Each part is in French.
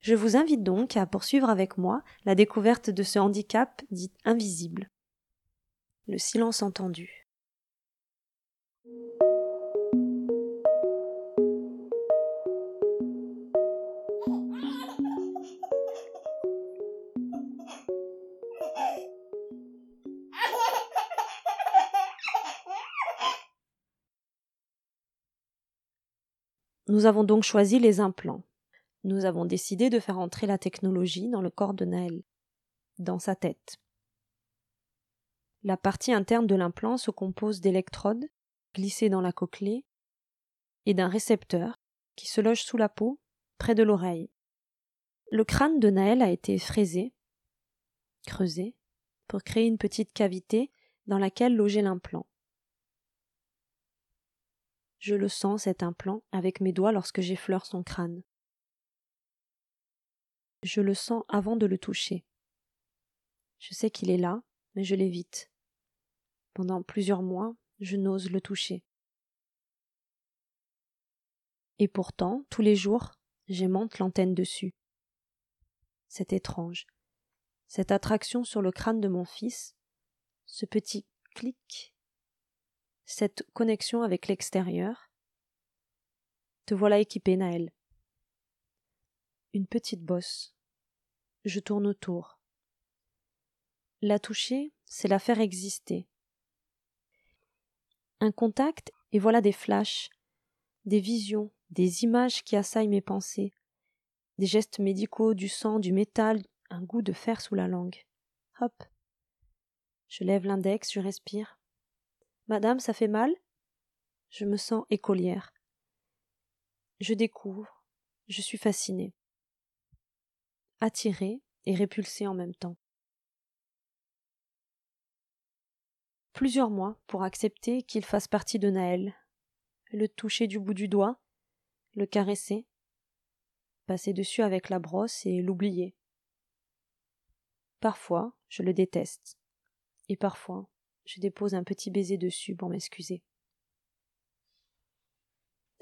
Je vous invite donc à poursuivre avec moi la découverte de ce handicap dit invisible. Le silence entendu. Nous avons donc choisi les implants nous avons décidé de faire entrer la technologie dans le corps de Naël, dans sa tête. La partie interne de l'implant se compose d'électrodes glissées dans la cochlée et d'un récepteur qui se loge sous la peau, près de l'oreille. Le crâne de Naël a été fraisé, creusé, pour créer une petite cavité dans laquelle loger l'implant. Je le sens cet implant avec mes doigts lorsque j'effleure son crâne. Je le sens avant de le toucher. Je sais qu'il est là, mais je l'évite. Pendant plusieurs mois, je n'ose le toucher. Et pourtant, tous les jours, j'aimante l'antenne dessus. C'est étrange. Cette attraction sur le crâne de mon fils, ce petit clic, cette connexion avec l'extérieur. Te voilà équipé, Naël une petite bosse. Je tourne autour. La toucher, c'est la faire exister. Un contact, et voilà des flashs, des visions, des images qui assaillent mes pensées, des gestes médicaux, du sang, du métal, un goût de fer sous la langue. Hop. Je lève l'index, je respire. Madame, ça fait mal? Je me sens écolière. Je découvre, je suis fascinée attiré et répulsé en même temps. Plusieurs mois pour accepter qu'il fasse partie de Naël, le toucher du bout du doigt, le caresser, passer dessus avec la brosse et l'oublier. Parfois, je le déteste, et parfois, je dépose un petit baiser dessus pour m'excuser.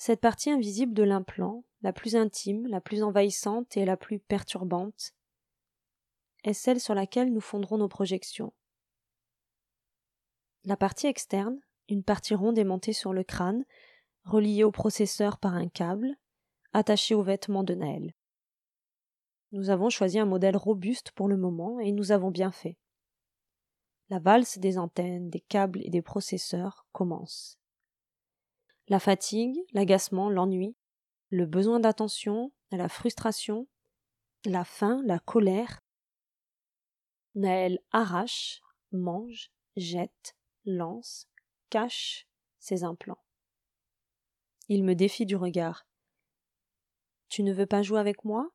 Cette partie invisible de l'implant, la plus intime, la plus envahissante et la plus perturbante, est celle sur laquelle nous fonderons nos projections. La partie externe, une partie ronde aimantée sur le crâne, reliée au processeur par un câble, attaché aux vêtements de Naël. Nous avons choisi un modèle robuste pour le moment et nous avons bien fait. La valse des antennes, des câbles et des processeurs commence la fatigue, l'agacement, l'ennui, le besoin d'attention, la frustration, la faim, la colère. Naël arrache, mange, jette, lance, cache ses implants. Il me défie du regard. Tu ne veux pas jouer avec moi?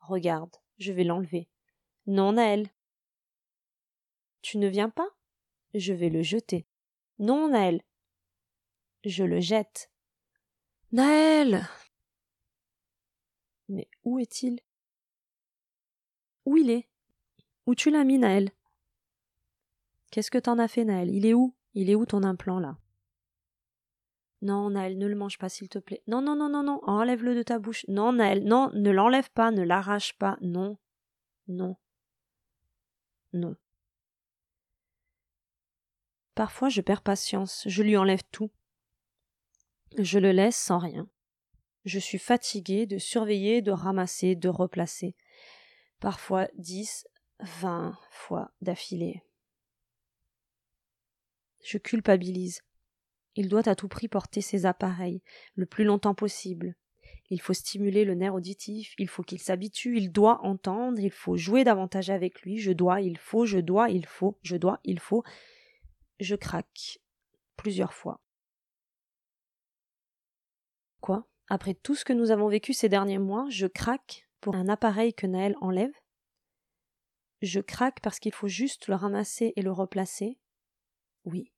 Regarde, je vais l'enlever. Non, Naël. Tu ne viens pas? Je vais le jeter. Non, Naël, je le jette. Naël Mais où est-il? Où il est? Où tu l'as mis, Naël? Qu'est-ce que t'en as fait, Naël? Il est où? Il est où ton implant, là? Non, Naël, ne le mange pas, s'il te plaît. Non, non, non, non, non, enlève-le de ta bouche. Non, Naël, non, ne l'enlève pas, ne l'arrache pas. Non, non, non. Parfois je perds patience, je lui enlève tout. Je le laisse sans rien. Je suis fatigué de surveiller, de ramasser, de replacer. Parfois dix, vingt fois d'affilée. Je culpabilise. Il doit à tout prix porter ses appareils le plus longtemps possible. Il faut stimuler le nerf auditif, il faut qu'il s'habitue, il doit entendre, il faut jouer davantage avec lui, je dois, il faut, je dois, il faut, je dois, il faut. Je craque plusieurs fois. Quoi Après tout ce que nous avons vécu ces derniers mois, je craque pour un appareil que Naël enlève. Je craque parce qu'il faut juste le ramasser et le replacer. Oui.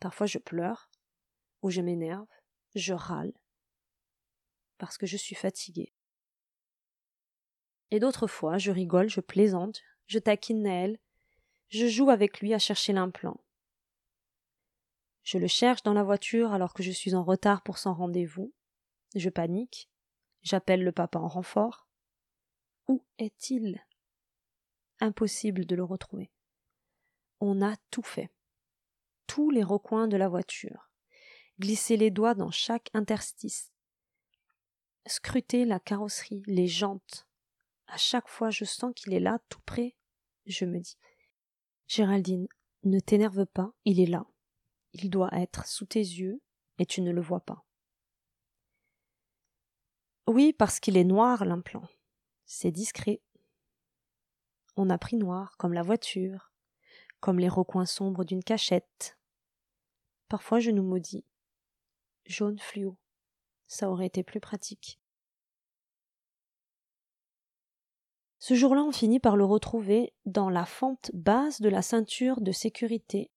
Parfois je pleure, ou je m'énerve, je râle, parce que je suis fatiguée. Et d'autres fois, je rigole, je plaisante, je taquine Naël, je joue avec lui à chercher l'implant. Je le cherche dans la voiture alors que je suis en retard pour son rendez-vous. Je panique. J'appelle le papa en renfort. Où est-il? Impossible de le retrouver. On a tout fait. Tous les recoins de la voiture. Glisser les doigts dans chaque interstice. Scruter la carrosserie, les jantes. À chaque fois je sens qu'il est là, tout près. Je me dis Géraldine, ne t'énerve pas, il est là. Il doit être sous tes yeux, et tu ne le vois pas. Oui, parce qu'il est noir l'implant. C'est discret. On a pris noir, comme la voiture, comme les recoins sombres d'une cachette. Parfois je nous maudis. Jaune fluo. Ça aurait été plus pratique. Ce jour-là, on finit par le retrouver dans la fente basse de la ceinture de sécurité.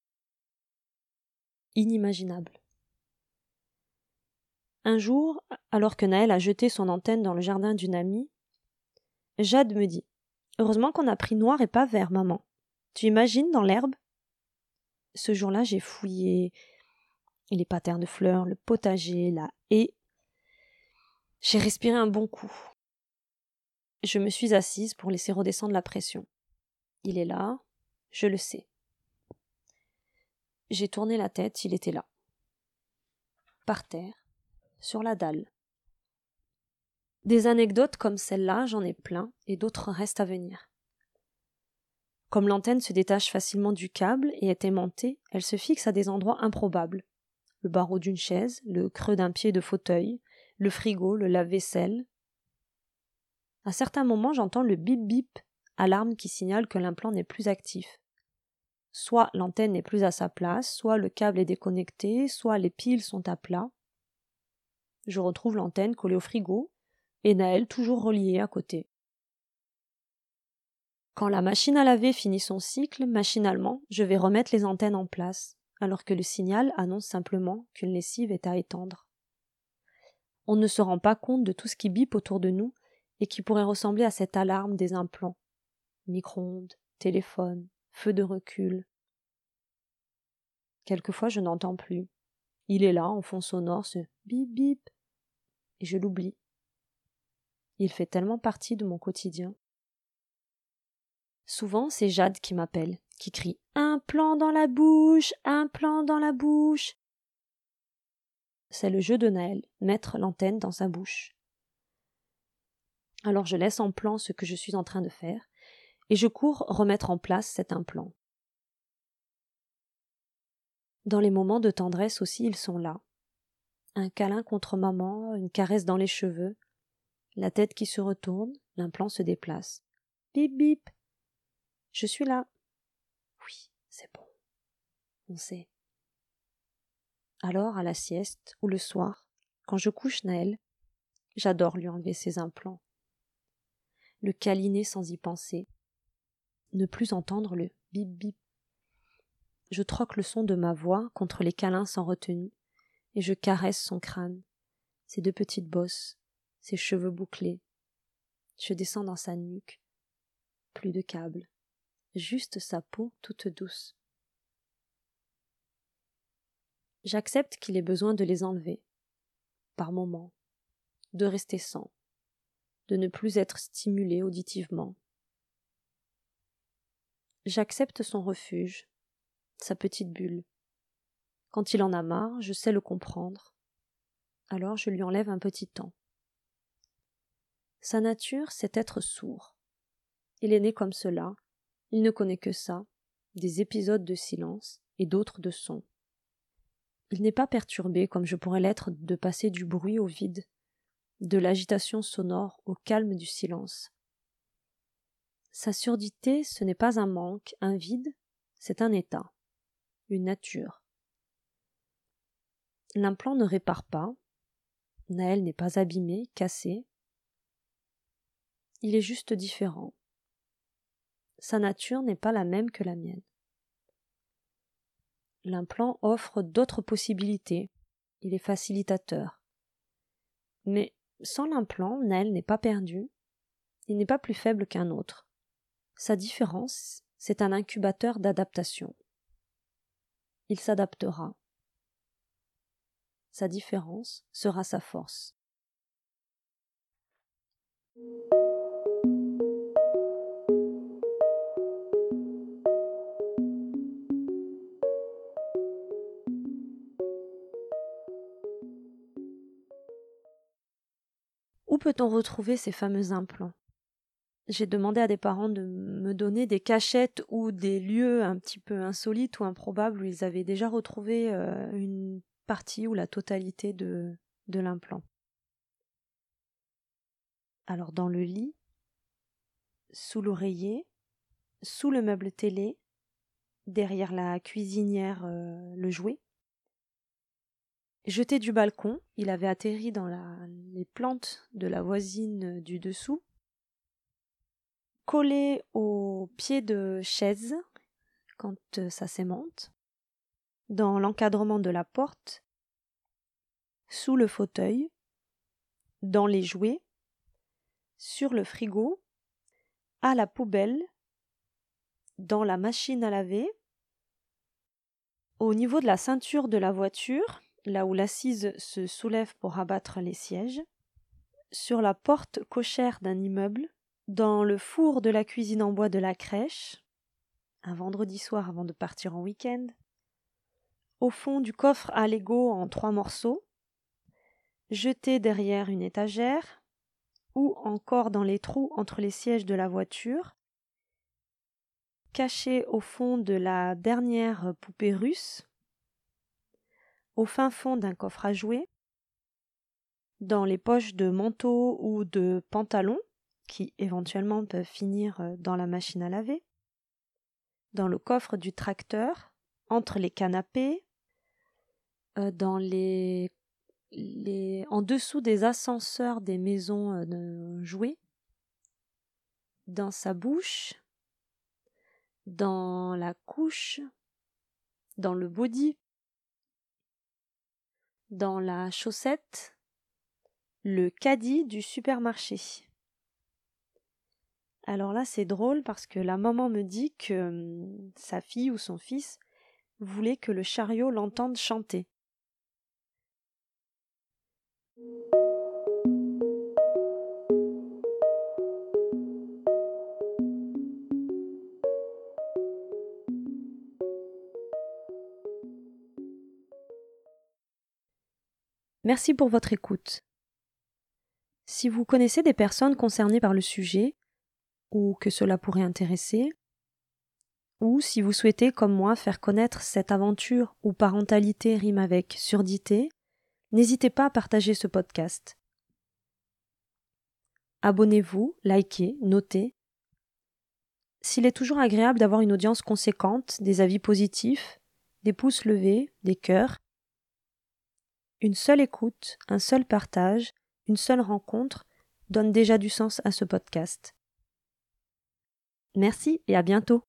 Inimaginable. Un jour, alors que Naël a jeté son antenne dans le jardin d'une amie, Jade me dit Heureusement qu'on a pris noir et pas vert, maman. Tu imagines dans l'herbe? Ce jour-là, j'ai fouillé les patères de fleurs, le potager, la haie. J'ai respiré un bon coup. Je me suis assise pour laisser redescendre la pression. Il est là, je le sais. J'ai tourné la tête, il était là. Par terre, sur la dalle. Des anecdotes comme celle-là, j'en ai plein, et d'autres restent à venir. Comme l'antenne se détache facilement du câble et est aimantée, elle se fixe à des endroits improbables. Le barreau d'une chaise, le creux d'un pied de fauteuil, le frigo, le lave-vaisselle, à certains moments, j'entends le bip bip, alarme qui signale que l'implant n'est plus actif. Soit l'antenne n'est plus à sa place, soit le câble est déconnecté, soit les piles sont à plat. Je retrouve l'antenne collée au frigo et Naël toujours relié à côté. Quand la machine à laver finit son cycle, machinalement, je vais remettre les antennes en place, alors que le signal annonce simplement qu'une lessive est à étendre. On ne se rend pas compte de tout ce qui bip autour de nous et qui pourrait ressembler à cette alarme des implants. Micro-ondes, téléphone, feu de recul. Quelquefois je n'entends plus. Il est là, en fond sonore, ce bip bip, et je l'oublie. Il fait tellement partie de mon quotidien. Souvent, c'est Jade qui m'appelle, qui crie Un plan dans la bouche, un plan dans la bouche. C'est le jeu de Naël, mettre l'antenne dans sa bouche. Alors je laisse en plan ce que je suis en train de faire, et je cours remettre en place cet implant. Dans les moments de tendresse aussi, ils sont là. Un câlin contre maman, une caresse dans les cheveux, la tête qui se retourne, l'implant se déplace. Bip bip. Je suis là. Oui, c'est bon. On sait. Alors, à la sieste ou le soir, quand je couche Naël, j'adore lui enlever ses implants le câliner sans y penser, ne plus entendre le bip bip. Je troque le son de ma voix contre les câlins sans retenue, et je caresse son crâne, ses deux petites bosses, ses cheveux bouclés. Je descends dans sa nuque. Plus de câbles, juste sa peau toute douce. J'accepte qu'il ait besoin de les enlever, par moments, de rester sans de ne plus être stimulé auditivement. J'accepte son refuge, sa petite bulle. Quand il en a marre, je sais le comprendre. Alors je lui enlève un petit temps. Sa nature, c'est être sourd. Il est né comme cela, il ne connaît que ça, des épisodes de silence et d'autres de son. Il n'est pas perturbé comme je pourrais l'être de passer du bruit au vide, de l'agitation sonore au calme du silence. Sa surdité, ce n'est pas un manque, un vide, c'est un état, une nature. L'implant ne répare pas, Naël n'est pas abîmé, cassé. Il est juste différent. Sa nature n'est pas la même que la mienne. L'implant offre d'autres possibilités. Il est facilitateur. Mais sans l'implant, Nel n'est pas perdu. Il n'est pas plus faible qu'un autre. Sa différence, c'est un incubateur d'adaptation. Il s'adaptera. Sa différence sera sa force. Où peut-on retrouver ces fameux implants? J'ai demandé à des parents de me donner des cachettes ou des lieux un petit peu insolites ou improbables où ils avaient déjà retrouvé euh, une partie ou la totalité de, l'implant. Alors dans le lit, sous l'oreiller, sous le meuble télé, derrière la cuisinière euh, le jouet, Jeté du balcon, il avait atterri dans les plantes de la voisine du dessous. Collé au pied de chaise quand euh, ça s'aimante. Dans l'encadrement de la porte. Sous le fauteuil. Dans les jouets. Sur le frigo. À la poubelle. Dans la machine à laver. Au niveau de la ceinture de la voiture là où l'assise se soulève pour abattre les sièges, sur la porte cochère d'un immeuble, dans le four de la cuisine en bois de la crèche, un vendredi soir avant de partir en week-end, au fond du coffre à Lego en trois morceaux, jeté derrière une étagère, ou encore dans les trous entre les sièges de la voiture, caché au fond de la dernière poupée russe, au fin fond d'un coffre à jouets, dans les poches de manteaux ou de pantalons, qui éventuellement peuvent finir euh, dans la machine à laver, dans le coffre du tracteur, entre les canapés, euh, dans les, en dessous des ascenseurs des maisons euh, de jouets, dans sa bouche, dans la couche, dans le body dans la chaussette le caddie du supermarché. Alors là, c'est drôle parce que la maman me dit que hum, sa fille ou son fils voulait que le chariot l'entende chanter. Merci pour votre écoute. Si vous connaissez des personnes concernées par le sujet, ou que cela pourrait intéresser, ou si vous souhaitez, comme moi, faire connaître cette aventure où parentalité rime avec surdité, n'hésitez pas à partager ce podcast. Abonnez-vous, likez, notez. S'il est toujours agréable d'avoir une audience conséquente, des avis positifs, des pouces levés, des cœurs, une seule écoute, un seul partage, une seule rencontre donne déjà du sens à ce podcast. Merci et à bientôt.